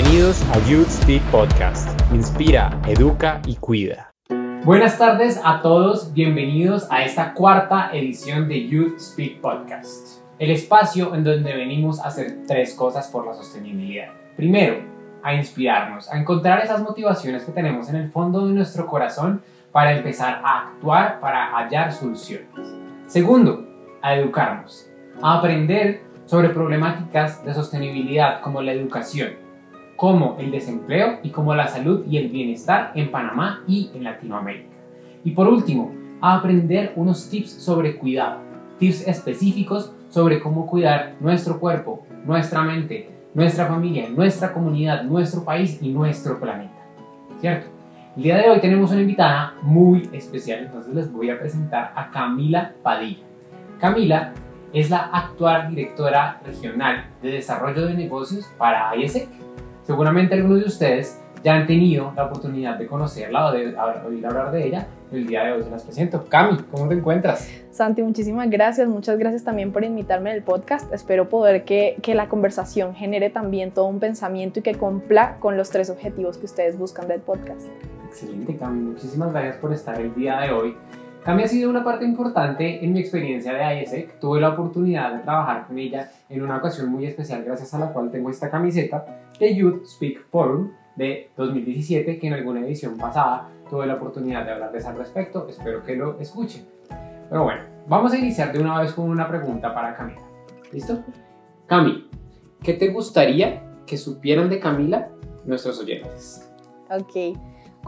Bienvenidos a Youth Speak Podcast. Inspira, educa y cuida. Buenas tardes a todos, bienvenidos a esta cuarta edición de Youth Speak Podcast, el espacio en donde venimos a hacer tres cosas por la sostenibilidad. Primero, a inspirarnos, a encontrar esas motivaciones que tenemos en el fondo de nuestro corazón para empezar a actuar, para hallar soluciones. Segundo, a educarnos, a aprender sobre problemáticas de sostenibilidad como la educación, como el desempleo y como la salud y el bienestar en Panamá y en Latinoamérica. Y por último, a aprender unos tips sobre cuidado, tips específicos sobre cómo cuidar nuestro cuerpo, nuestra mente, nuestra familia, nuestra comunidad, nuestro país y nuestro planeta. ¿Cierto? El día de hoy tenemos una invitada muy especial, entonces les voy a presentar a Camila Padilla. Camila es la actual directora regional de desarrollo de negocios para IESEC. Seguramente algunos de ustedes ya han tenido la oportunidad de conocerla o de oír hablar de ella. El día de hoy se las presento. Cami, ¿cómo te encuentras? Santi, muchísimas gracias. Muchas gracias también por invitarme al podcast. Espero poder que, que la conversación genere también todo un pensamiento y que cumpla con los tres objetivos que ustedes buscan del podcast. Excelente, Cami. Muchísimas gracias por estar el día de hoy. Cami ha sido una parte importante en mi experiencia de ISEC. Tuve la oportunidad de trabajar con ella en una ocasión muy especial, gracias a la cual tengo esta camiseta de Youth Speak Forum de 2017, que en alguna edición pasada tuve la oportunidad de hablarles al respecto. Espero que lo escuchen. Pero bueno, vamos a iniciar de una vez con una pregunta para Camila. ¿Listo? Cami, ¿qué te gustaría que supieran de Camila nuestros oyentes? Ok.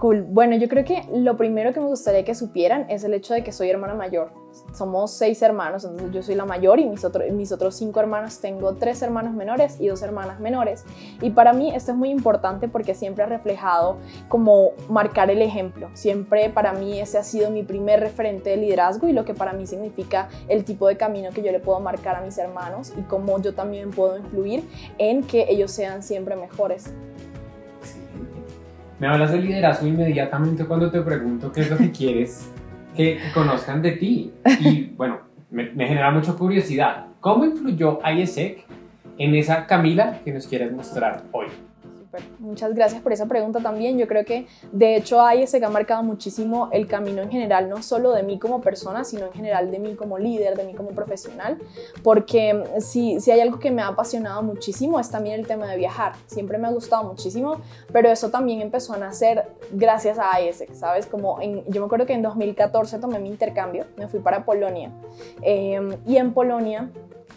Cool. Bueno, yo creo que lo primero que me gustaría que supieran es el hecho de que soy hermana mayor. Somos seis hermanos, entonces yo soy la mayor y mis, mis otros cinco hermanos tengo tres hermanos menores y dos hermanas menores. Y para mí esto es muy importante porque siempre ha reflejado como marcar el ejemplo. Siempre para mí ese ha sido mi primer referente de liderazgo y lo que para mí significa el tipo de camino que yo le puedo marcar a mis hermanos y cómo yo también puedo influir en que ellos sean siempre mejores. Me hablas de liderazgo inmediatamente cuando te pregunto qué es lo que quieres que, conozcan de ti. Y bueno, me, me genera mucha curiosidad. ¿Cómo influyó IESEC en esa Camila que nos quieres mostrar hoy? Muchas gracias por esa pregunta también. Yo creo que de hecho que ha marcado muchísimo el camino en general, no solo de mí como persona, sino en general de mí como líder, de mí como profesional, porque si, si hay algo que me ha apasionado muchísimo es también el tema de viajar. Siempre me ha gustado muchísimo, pero eso también empezó a nacer gracias a IESEC, ¿sabes? Como yo me acuerdo que en 2014 tomé mi intercambio, me fui para Polonia eh, y en Polonia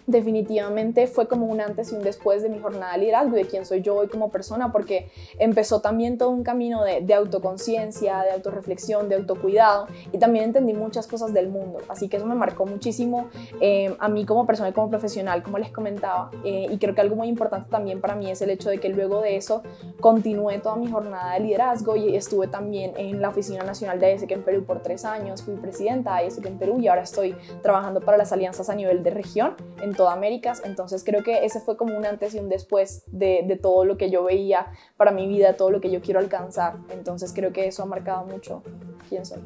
definitivamente fue como un antes y un después de mi jornada de liderazgo y de quién soy yo hoy como persona, porque empezó también todo un camino de, autoconciencia, de autorreflexión, de autocuidado y también entendí muchas cosas del mundo. Así que eso me marcó muchísimo eh, a mí como persona y como profesional, como les comentaba. Eh, y creo que algo muy importante también para mí es el hecho de que luego de eso continué toda mi jornada de liderazgo y estuve también en la Oficina Nacional de ESEC en Perú por tres años, fui presidenta de ESEC en Perú y ahora estoy trabajando para las alianzas a nivel de región. Toda Américas. Entonces creo que ese fue como un antes y un después de, de, todo lo que yo veía para mi vida, todo lo que yo quiero alcanzar. Entonces creo que eso ha marcado mucho quién soy.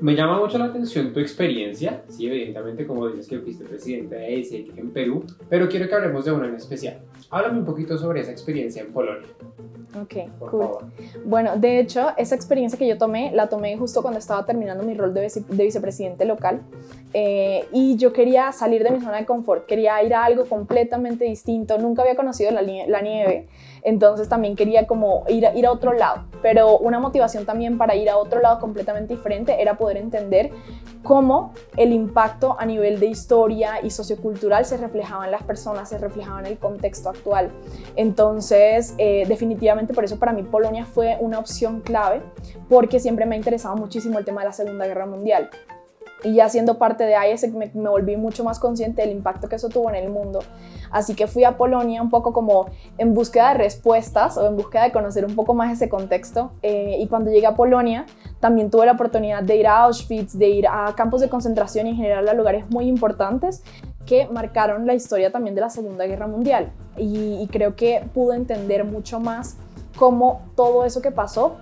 Me llama mucho la atención tu experiencia, sí, evidentemente como dices que fuiste presidente de ESEC en Perú, pero quiero que hablemos de una en especial. Háblame un poquito sobre esa experiencia en Polonia. Ok, cool. Bueno, de hecho, esa experiencia que yo tomé, la tomé justo cuando estaba terminando mi rol de, vice de vicepresidente local eh, y yo quería salir de mi zona de confort, quería ir a algo completamente distinto, nunca había conocido la, la nieve, entonces también quería como ir a, ir a otro lado, pero una motivación también para ir a otro lado completamente diferente era poder entender cómo el impacto a nivel de historia y sociocultural se reflejaba en las personas, se reflejaba en el contexto actual. Entonces, eh, definitivamente por eso para mí Polonia fue una opción clave, porque siempre me ha interesado muchísimo el tema de la Segunda Guerra Mundial y ya siendo parte de IESEC me, me, volví mucho más consciente del impacto que eso tuvo en el mundo. Así que fui a Polonia un poco como en búsqueda de respuestas o en búsqueda de conocer un poco más ese contexto. Eh, y cuando llegué a Polonia también tuve la oportunidad de ir a Auschwitz, de ir a campos de concentración y en general a lugares muy importantes que marcaron la historia también de la Segunda Guerra Mundial. Y, y creo que pude entender mucho más cómo todo eso que pasó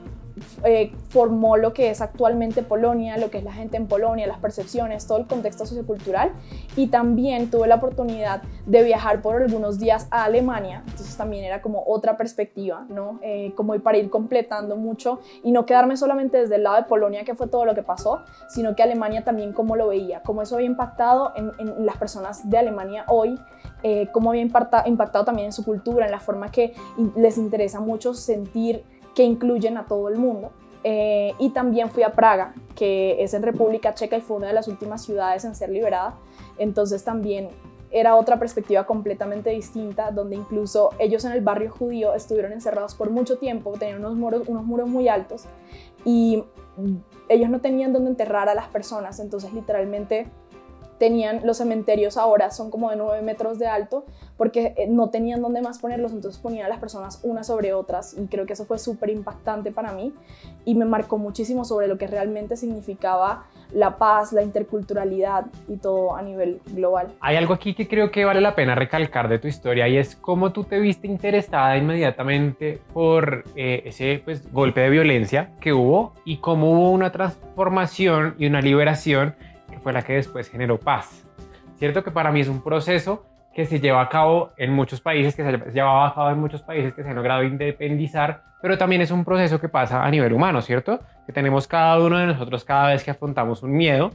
eh, formó lo que es actualmente Polonia, lo que es la gente en Polonia, las percepciones, todo el contexto sociocultural. Y también tuve la oportunidad de viajar por algunos días a Alemania, entonces también era como otra perspectiva, ¿no? Eh, como para ir completando mucho y no quedarme solamente desde el lado de Polonia, que fue todo lo que pasó, sino que Alemania también cómo lo veía, cómo eso había impactado en, las personas de Alemania hoy eh, cómo había impactado, impactado también en su cultura, en la forma que les interesa mucho sentir que incluyen a todo el mundo. Eh, y también fui a Praga, que es en República Checa y fue una de las últimas ciudades en ser liberada. Entonces también era otra perspectiva completamente distinta, donde incluso ellos en el barrio judío estuvieron encerrados por mucho tiempo, tenían unos muros, unos muros muy altos y ellos no tenían dónde enterrar a las personas, entonces literalmente tenían los cementerios ahora son como de 9 metros de alto porque eh, no tenían dónde más ponerlos, entonces ponían a las personas unas sobre otras y creo que eso fue súper impactante para mí y me marcó muchísimo sobre lo que realmente significaba la paz, la interculturalidad y todo a nivel global. Hay algo aquí que creo que vale la pena recalcar de tu historia y es cómo tú te viste interesada inmediatamente por eh, ese pues, golpe de violencia que hubo y cómo hubo una transformación y una liberación fue la que después generó paz. Cierto que para mí es un proceso que se lleva a cabo en muchos países, que se lleva a cabo en muchos países que se han logrado independizar, pero también es un proceso que pasa a nivel humano, ¿cierto? Que tenemos cada uno de nosotros cada vez que afrontamos un miedo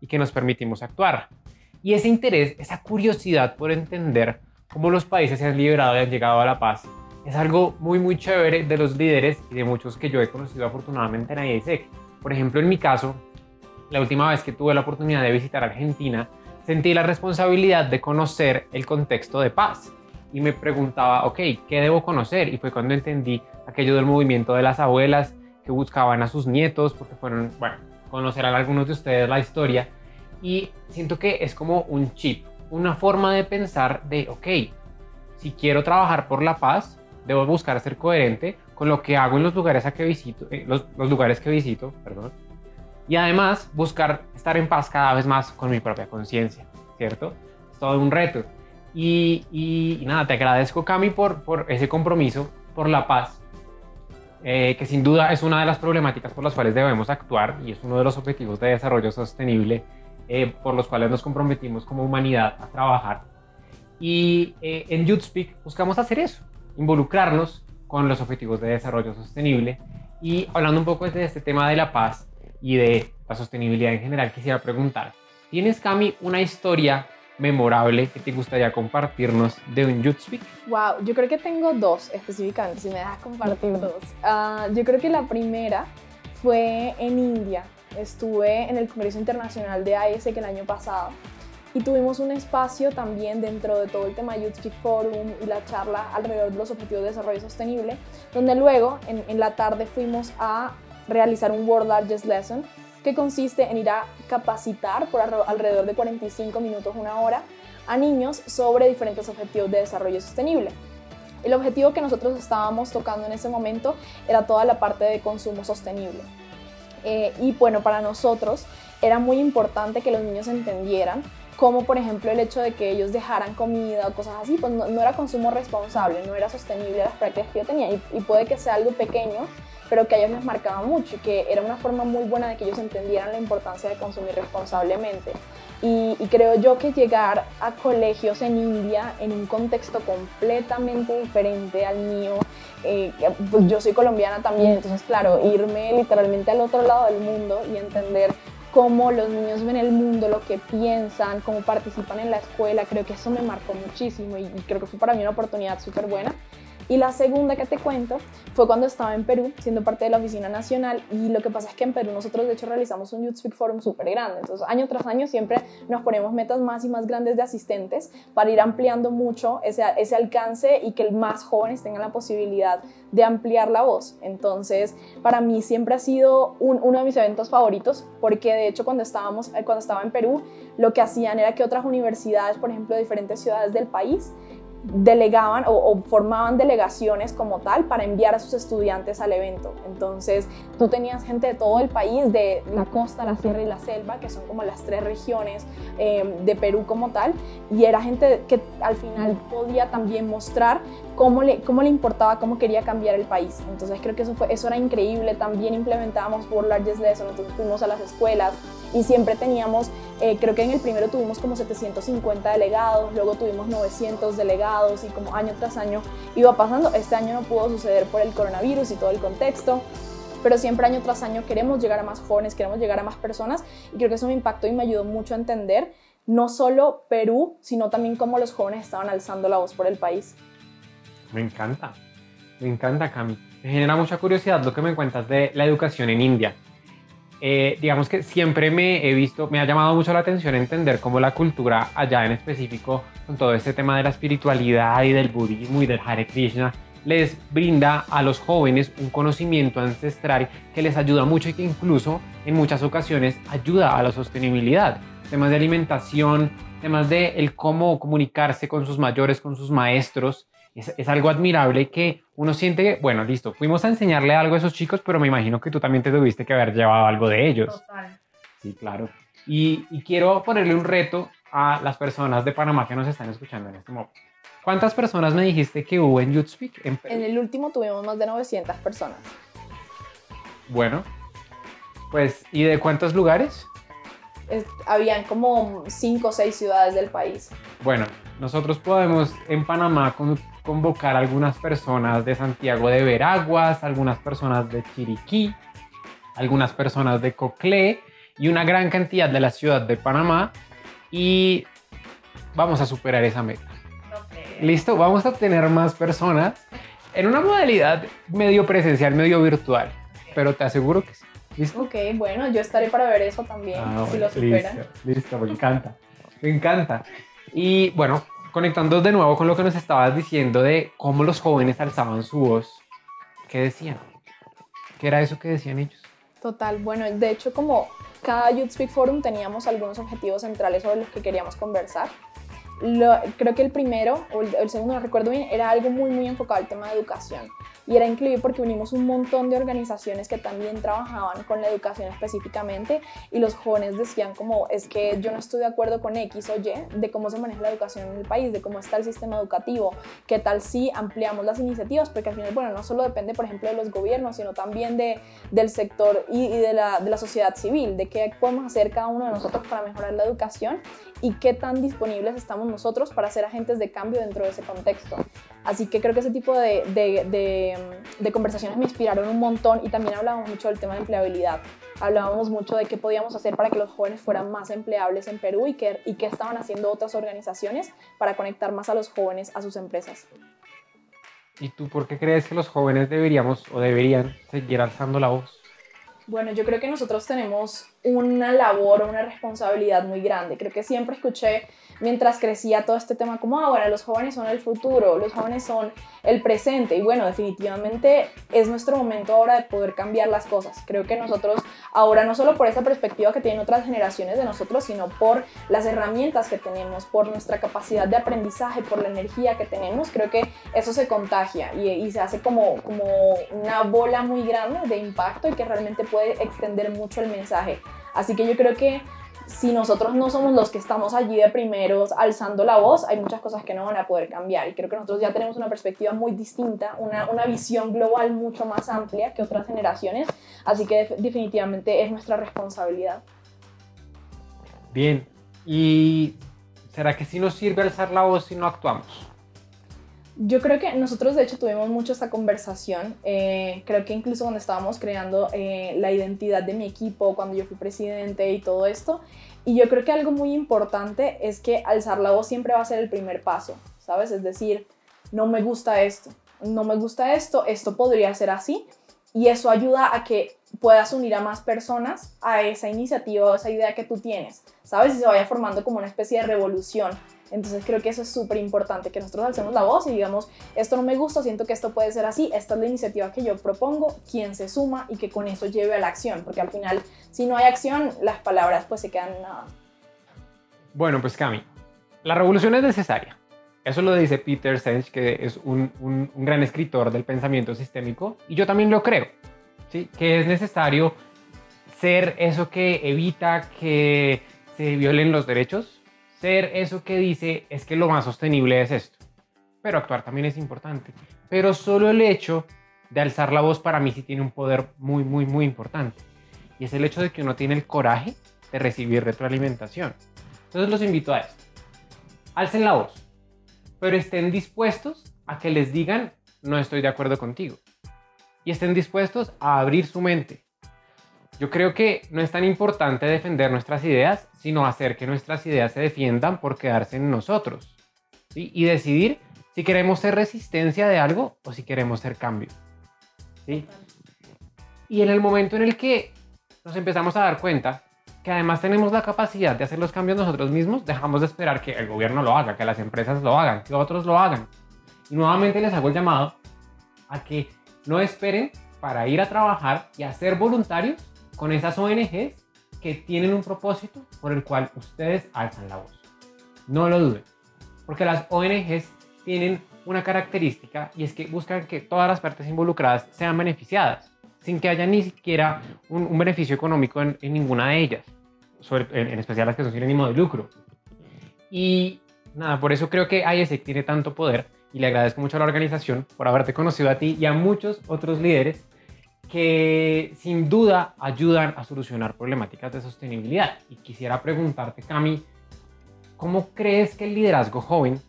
y que nos permitimos actuar. Y ese interés, esa curiosidad por entender cómo los países se han liberado y han llegado a la paz, es algo muy, muy chévere de los líderes y de muchos que yo he conocido afortunadamente en IASEC. Por ejemplo, en mi caso, la última vez que tuve la oportunidad de visitar Argentina, sentí la responsabilidad de conocer el contexto de paz y me preguntaba, ok, ¿qué debo conocer? Y fue cuando entendí aquello del movimiento de las abuelas que buscaban a sus nietos, porque fueron, bueno, conocerán algunos de ustedes la historia, y siento que es como un chip, una forma de pensar de, ok, si quiero trabajar por la paz, debo buscar ser coherente con lo que hago en los lugares a que visito, eh, los, los lugares que visito, perdón, y además buscar estar en paz cada vez más con mi propia conciencia, ¿cierto? Es todo un reto. Y, y, nada, te agradezco Cami por, por ese compromiso, por la paz, eh, que sin duda es una de las problemáticas por las cuales debemos actuar y es uno de los objetivos de desarrollo sostenible eh, por los cuales nos comprometimos como humanidad a trabajar. Y eh, en YouthSpeak buscamos hacer eso, involucrarnos con los objetivos de desarrollo sostenible y hablando un poco de este tema de la paz, y de la sostenibilidad en general, quisiera preguntar, ¿tienes, Cami, una historia memorable que te gustaría compartirnos de un Youth Speak? Wow, yo creo que tengo dos específicamente, si me dejas compartir dos. Uh, yo creo que la primera fue en India. Estuve en el Congreso Internacional de AES que el año pasado y tuvimos un espacio también dentro de todo el tema Youth Speak Forum y la charla alrededor de los objetivos de desarrollo sostenible, donde luego en, en la tarde fuimos a realizar un World Largest Lesson que consiste en ir a capacitar por alrededor de 45 minutos, una hora, a niños sobre diferentes objetivos de desarrollo sostenible. El objetivo que nosotros estábamos tocando en ese momento era toda la parte de consumo sostenible. Eh, y bueno, para nosotros era muy importante que los niños entendieran como por ejemplo el hecho de que ellos dejaran comida o cosas así, pues no, era consumo responsable, no era sostenible las prácticas que yo tenía y, puede que sea algo pequeño, pero que a ellos les marcaba mucho y que era una forma muy buena de que ellos entendieran la importancia de consumir responsablemente. Y, creo yo que llegar a colegios en India en un contexto completamente diferente al mío, eh, pues yo soy colombiana también, entonces claro, irme literalmente al otro lado del mundo y entender cómo los niños ven el mundo, lo que piensan, cómo participan en la escuela, creo que eso me marcó muchísimo y, creo que fue para mí una oportunidad súper buena. Y la segunda que te cuento fue cuando estaba en Perú, siendo parte de la oficina nacional, y lo que pasa es que en Perú nosotros de hecho realizamos un Youth Speak Forum súper grande, entonces año tras año siempre nos ponemos metas más y más grandes de asistentes para ir ampliando mucho ese, alcance y que más jóvenes tengan la posibilidad de ampliar la voz. Entonces, para mí siempre ha sido uno de mis eventos favoritos, porque de hecho cuando, estábamos, cuando estaba en Perú, lo que hacían era que otras universidades, por ejemplo, de diferentes ciudades del país, delegaban o, formaban delegaciones como tal para enviar a sus estudiantes al evento. Entonces, tú tenías gente de todo el país, de la costa, la sierra y la selva, que son como las tres regiones eh, de Perú como tal, y era gente que al final podía también mostrar cómo le, cómo le importaba, cómo quería cambiar el país. Entonces, creo que eso, fue, eso era increíble. También implementábamos por Largest Lesson, entonces fuimos a las escuelas y siempre teníamos, eh, creo que en el primero tuvimos como 750 delegados, luego tuvimos 900 delegados y como año tras año iba pasando. Este año no pudo suceder por el coronavirus y todo el contexto pero siempre año tras año queremos llegar a más jóvenes, queremos llegar a más personas y creo que eso me impactó y me ayudó mucho a entender no solo Perú, sino también cómo los jóvenes estaban alzando la voz por el país. Me encanta, me encanta Cami. Me genera mucha curiosidad lo que me cuentas de la educación en India. Eh, digamos que siempre me he visto, me ha llamado mucho la atención entender cómo la cultura allá en específico, con todo este tema de la espiritualidad y del budismo y del Hare Krishna, les brinda a los jóvenes un conocimiento ancestral que les ayuda mucho y que incluso en muchas ocasiones ayuda a la sostenibilidad. Temas de alimentación, temas de el cómo comunicarse con sus mayores, con sus maestros, es, algo admirable que uno siente que, bueno, listo, fuimos a enseñarle algo a esos chicos, pero me imagino que tú también te tuviste que haber llevado algo de ellos. Total. Sí, claro. Y, quiero ponerle un reto a las personas de Panamá que nos están escuchando en este momento. ¿Cuántas personas me dijiste que hubo en YouthSpeak? En, en el último tuvimos más de 900 personas. Bueno, pues, ¿y de cuántos lugares? habían como 5 o 6 ciudades del país. Bueno, nosotros podemos en Panamá con, convocar algunas personas de Santiago de Veraguas, algunas personas de Chiriquí, algunas personas de Coclé y una gran cantidad de la ciudad de Panamá y vamos a superar esa meta. Listo, vamos a tener más personas en una modalidad medio presencial, medio virtual, pero te aseguro que sí. ¿Listo? Ok, bueno, yo estaré para ver eso también, ah, si lo superan. Listo, listo, me encanta, me encanta. Y bueno, conectando de nuevo con lo que nos estabas diciendo de cómo los jóvenes alzaban su voz, ¿qué decían? ¿Qué era eso que decían ellos? Total, bueno, de hecho como cada Youth Speak Forum teníamos algunos objetivos centrales sobre los que queríamos conversar. Creo que el primero, o el, el, segundo no recuerdo bien, era algo muy, muy enfocado al tema de educación. Y era increíble porque unimos un montón de organizaciones que también trabajaban con la educación específicamente y los jóvenes decían como es que yo no estoy de acuerdo con X o Y de cómo se maneja la educación en el país, de cómo está el sistema educativo, qué tal si ampliamos las iniciativas, porque al final, bueno, no solo depende, por ejemplo, de los gobiernos, sino también de, del sector y, y de, la, de la sociedad civil, de qué podemos hacer cada uno de nosotros para mejorar la educación y qué tan disponibles estamos nosotros para ser agentes de cambio dentro de ese contexto. Así que creo que ese tipo de, de, conversaciones me inspiraron un montón y también hablábamos mucho del tema de empleabilidad. Hablábamos mucho de qué podíamos hacer para que los jóvenes fueran más empleables en Perú y qué, y qué estaban haciendo otras organizaciones para conectar más a los jóvenes a sus empresas. ¿Y tú por qué crees que los jóvenes deberíamos o deberían seguir alzando la voz? Bueno, yo creo que nosotros tenemos una labor, una responsabilidad muy grande. Creo que siempre escuché mientras crecía todo este tema como, ahora los jóvenes son el futuro, los jóvenes son el presente y bueno, definitivamente es nuestro momento ahora de poder cambiar las cosas. Creo que nosotros ahora no solo por esa perspectiva que tienen otras generaciones de nosotros, sino por las herramientas que tenemos, por nuestra capacidad de aprendizaje, por la energía que tenemos, creo que eso se contagia y, y se hace como, como una bola muy grande de impacto y que realmente puede extender mucho el mensaje. Así que yo creo que si nosotros no somos los que estamos allí de primeros alzando la voz, hay muchas cosas que no van a poder cambiar. Y creo que nosotros ya tenemos una perspectiva muy distinta, una, una visión global mucho más amplia que otras generaciones. Así que definitivamente es nuestra responsabilidad. Bien, ¿y será que sí nos sirve alzar la voz si no actuamos? Yo creo que nosotros de hecho tuvimos mucho esta conversación, eh, creo que incluso cuando estábamos creando eh, la identidad de mi equipo, cuando yo fui presidente y todo esto, y yo creo que algo muy importante es que alzar la voz siempre va a ser el primer paso, ¿sabes? Es decir, no me gusta esto, no me gusta esto, esto podría ser así, y eso ayuda a que puedas unir a más personas a esa iniciativa o esa idea que tú tienes, ¿sabes? Y se vaya formando como una especie de revolución entonces creo que eso es súper importante, que nosotros alcemos la voz y digamos, esto no me gusta, siento que esto puede ser así, esta es la iniciativa que yo propongo, quién se suma y que con eso lleve a la acción, porque al final si no hay acción, las palabras pues se quedan en nada. Bueno, pues Cami, la revolución es necesaria, Eso lo dice Peter Senge, que es un, un, un, gran escritor del pensamiento sistémico, y yo también lo creo, ¿sí? que es necesario ser eso que evita que se violen los derechos, ser eso que dice es que lo más sostenible es esto. Pero actuar también es importante. Pero solo el hecho de alzar la voz para mí sí tiene un poder muy, muy, muy importante. Y es el hecho de que uno tiene el coraje de recibir retroalimentación. Entonces los invito a esto. Alcen la voz pero estén dispuestos a que les digan, no estoy de acuerdo contigo. Y estén dispuestos a abrir su mente. Yo creo que no es tan importante defender nuestras ideas, sino hacer que nuestras ideas se defiendan por quedarse en nosotros. Y decidir si queremos ser resistencia de algo o si queremos ser cambio. ¿sí? Y en el momento en el que nos empezamos a dar cuenta que además tenemos la capacidad de hacer los cambios nosotros mismos, dejamos de esperar que el gobierno lo haga, que las empresas lo hagan, que otros lo hagan. Y nuevamente les hago el llamado a que no esperen para ir a trabajar y a ser voluntarios con esas ONGs que tienen un propósito por el cual ustedes alzan la voz. No lo duden, porque las ONGs tienen una característica y es que buscan que todas las partes involucradas sean beneficiadas, sin que haya ni siquiera un, beneficio económico en ninguna de ellas en, especial las que son sin ánimo de lucro. Y nada, por eso creo que ISEC tiene tanto poder y le agradezco mucho a la organización por haberte conocido a ti y a muchos otros líderes que sin duda ayudan a solucionar problemáticas de sostenibilidad. Y quisiera preguntarte, Cami, ¿cómo crees que el liderazgo joven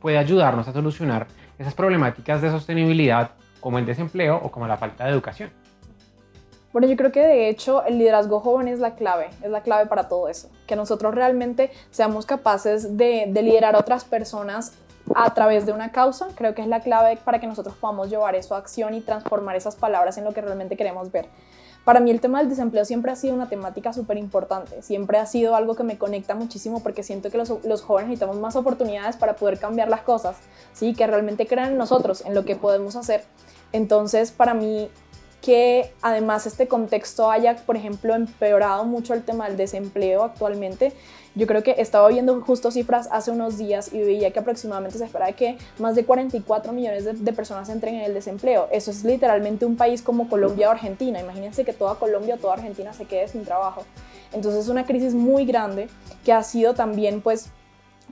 puede ayudarnos a solucionar esas problemáticas de sostenibilidad como el desempleo o como la falta de educación? Bueno, yo creo que de hecho el liderazgo joven es la clave, es la clave para todo eso. Que nosotros realmente seamos capaces de, liderar a otras personas a través de una causa, creo que es la clave para que nosotros podamos llevar eso a acción y transformar esas palabras en lo que realmente queremos ver. Para mí el tema del desempleo siempre ha sido una temática súper importante, siempre ha sido algo que me conecta muchísimo porque siento que los, los, jóvenes necesitamos más oportunidades para poder cambiar las cosas, ¿sí? que realmente crean en nosotros, en lo que podemos hacer. Entonces, para mí que además este contexto haya, por ejemplo, empeorado mucho el tema del desempleo actualmente. Yo creo que estaba viendo justo cifras hace unos días y veía que aproximadamente se espera que más de 44 millones de, personas entren en el desempleo. Eso es literalmente un país como Colombia o Argentina. Imagínense que toda Colombia o toda Argentina se quede sin trabajo. Entonces es una crisis muy grande que ha sido también pues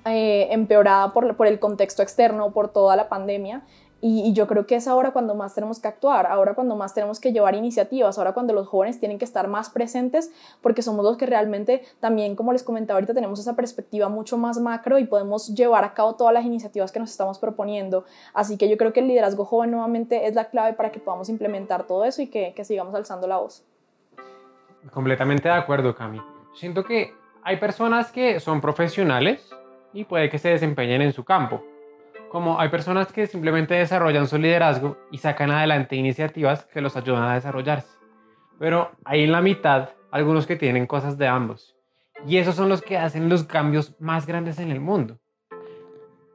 eh, empeorada por, por el contexto externo, por toda la pandemia. Y, yo creo que es ahora cuando más tenemos que actuar, ahora cuando más tenemos que llevar iniciativas, ahora cuando los jóvenes tienen que estar más presentes, porque somos los que realmente también, como les comentaba ahorita, tenemos esa perspectiva mucho más macro y podemos llevar a cabo todas las iniciativas que nos estamos proponiendo. Así que yo creo que el liderazgo joven nuevamente es la clave para que podamos implementar todo eso y que, que sigamos alzando la voz. Completamente de acuerdo, Cami. Siento que hay personas que son profesionales y puede que se desempeñen en su campo como hay personas que simplemente desarrollan su liderazgo y sacan adelante iniciativas que los ayudan a desarrollarse. Pero hay en la mitad algunos que tienen cosas de ambos. Y esos son los que hacen los cambios más grandes en el mundo.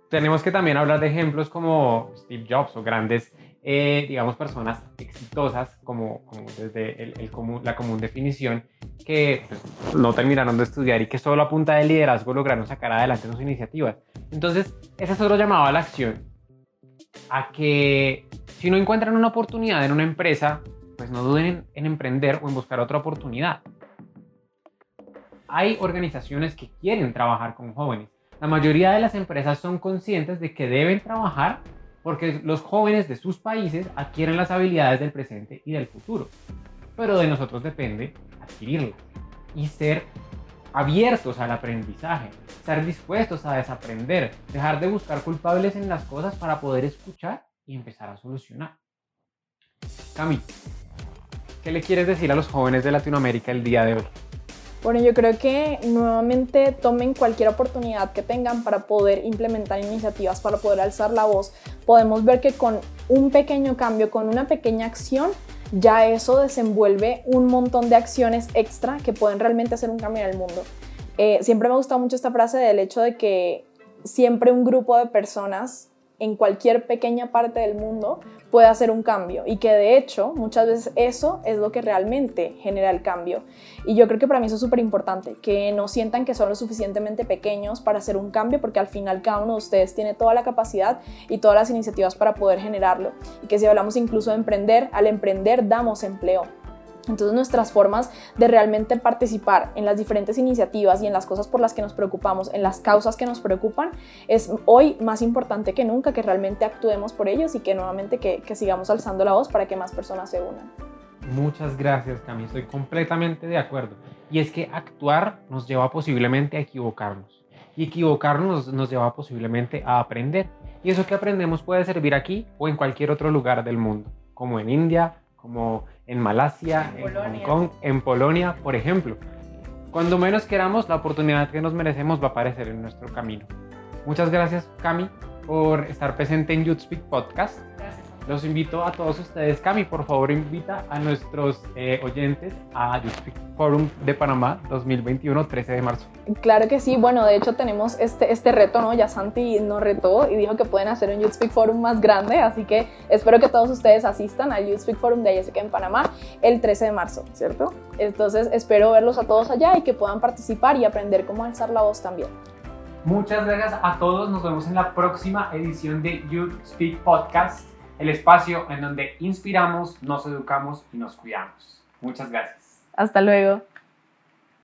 Tenemos que también hablar de ejemplos como Steve Jobs o grandes eh, digamos, personas exitosas, como, desde el, la común definición, que pues, no terminaron de estudiar y que solo a punta de liderazgo lograron sacar adelante sus iniciativas. Entonces, ese es otro llamado a la acción, a que si no encuentran una oportunidad en una empresa, pues no duden en emprender o en buscar otra oportunidad. Hay organizaciones que quieren trabajar con jóvenes. La mayoría de las empresas son conscientes de que deben trabajar porque los jóvenes de sus países adquieren las habilidades del presente y del futuro. Pero de nosotros depende adquirirlas y ser abiertos al aprendizaje, estar dispuestos a desaprender, dejar de buscar culpables en las cosas para poder escuchar y empezar a solucionar. Cami, ¿qué le quieres decir a los jóvenes de Latinoamérica el día de hoy? Bueno, yo creo que nuevamente tomen cualquier oportunidad que tengan para poder implementar iniciativas, para poder alzar la voz. Podemos ver que con un pequeño cambio, con una pequeña acción, ya eso desenvuelve un montón de acciones extra que pueden realmente hacer un cambio en el mundo. Eh, siempre me ha gustado mucho esta frase del hecho de que siempre un grupo de personas en cualquier pequeña parte del mundo puede hacer un cambio y que de hecho muchas veces eso es lo que realmente genera el cambio. Y yo creo que para mí eso es súper importante, que no sientan que son lo suficientemente pequeños para hacer un cambio porque al final cada uno de ustedes tiene toda la capacidad y todas las iniciativas para poder generarlo. Y que si hablamos incluso de emprender, al emprender damos empleo. Entonces nuestras formas de realmente participar en las diferentes iniciativas y en las cosas por las que nos preocupamos, en las causas que nos preocupan, es hoy más importante que nunca que realmente actuemos por ellos y que nuevamente que, sigamos alzando la voz para que más personas se unan. Muchas gracias, Cami. Estoy completamente de acuerdo. Y es que actuar nos lleva posiblemente a equivocarnos. Y equivocarnos nos lleva posiblemente a aprender. Y eso que aprendemos puede servir aquí o en cualquier otro lugar del mundo, como en India, como en Malasia, en, Hong Kong, en Polonia, por ejemplo. Cuando menos queramos, la oportunidad que nos merecemos va a aparecer en nuestro camino. Muchas gracias, Cami, por estar presente en Youth Speak Podcast. Los invito a todos ustedes. Cami, por favor, invita a nuestros eh, oyentes a Youth Speak Forum de Panamá 2021, 13 de marzo. Claro que sí. Bueno, de hecho tenemos este, este reto, ¿no? Ya Santi nos retó y dijo que pueden hacer un Youth Speak Forum más grande, así que espero que todos ustedes asistan al Youth Speak Forum de Jessica en Panamá el 13 de marzo, ¿cierto? Entonces espero verlos a todos allá y que puedan participar y aprender cómo alzar la voz también. Muchas gracias a todos. Nos vemos en la próxima edición de Youth Speak Podcast el espacio en donde inspiramos, nos educamos y nos cuidamos. Muchas gracias. Hasta luego.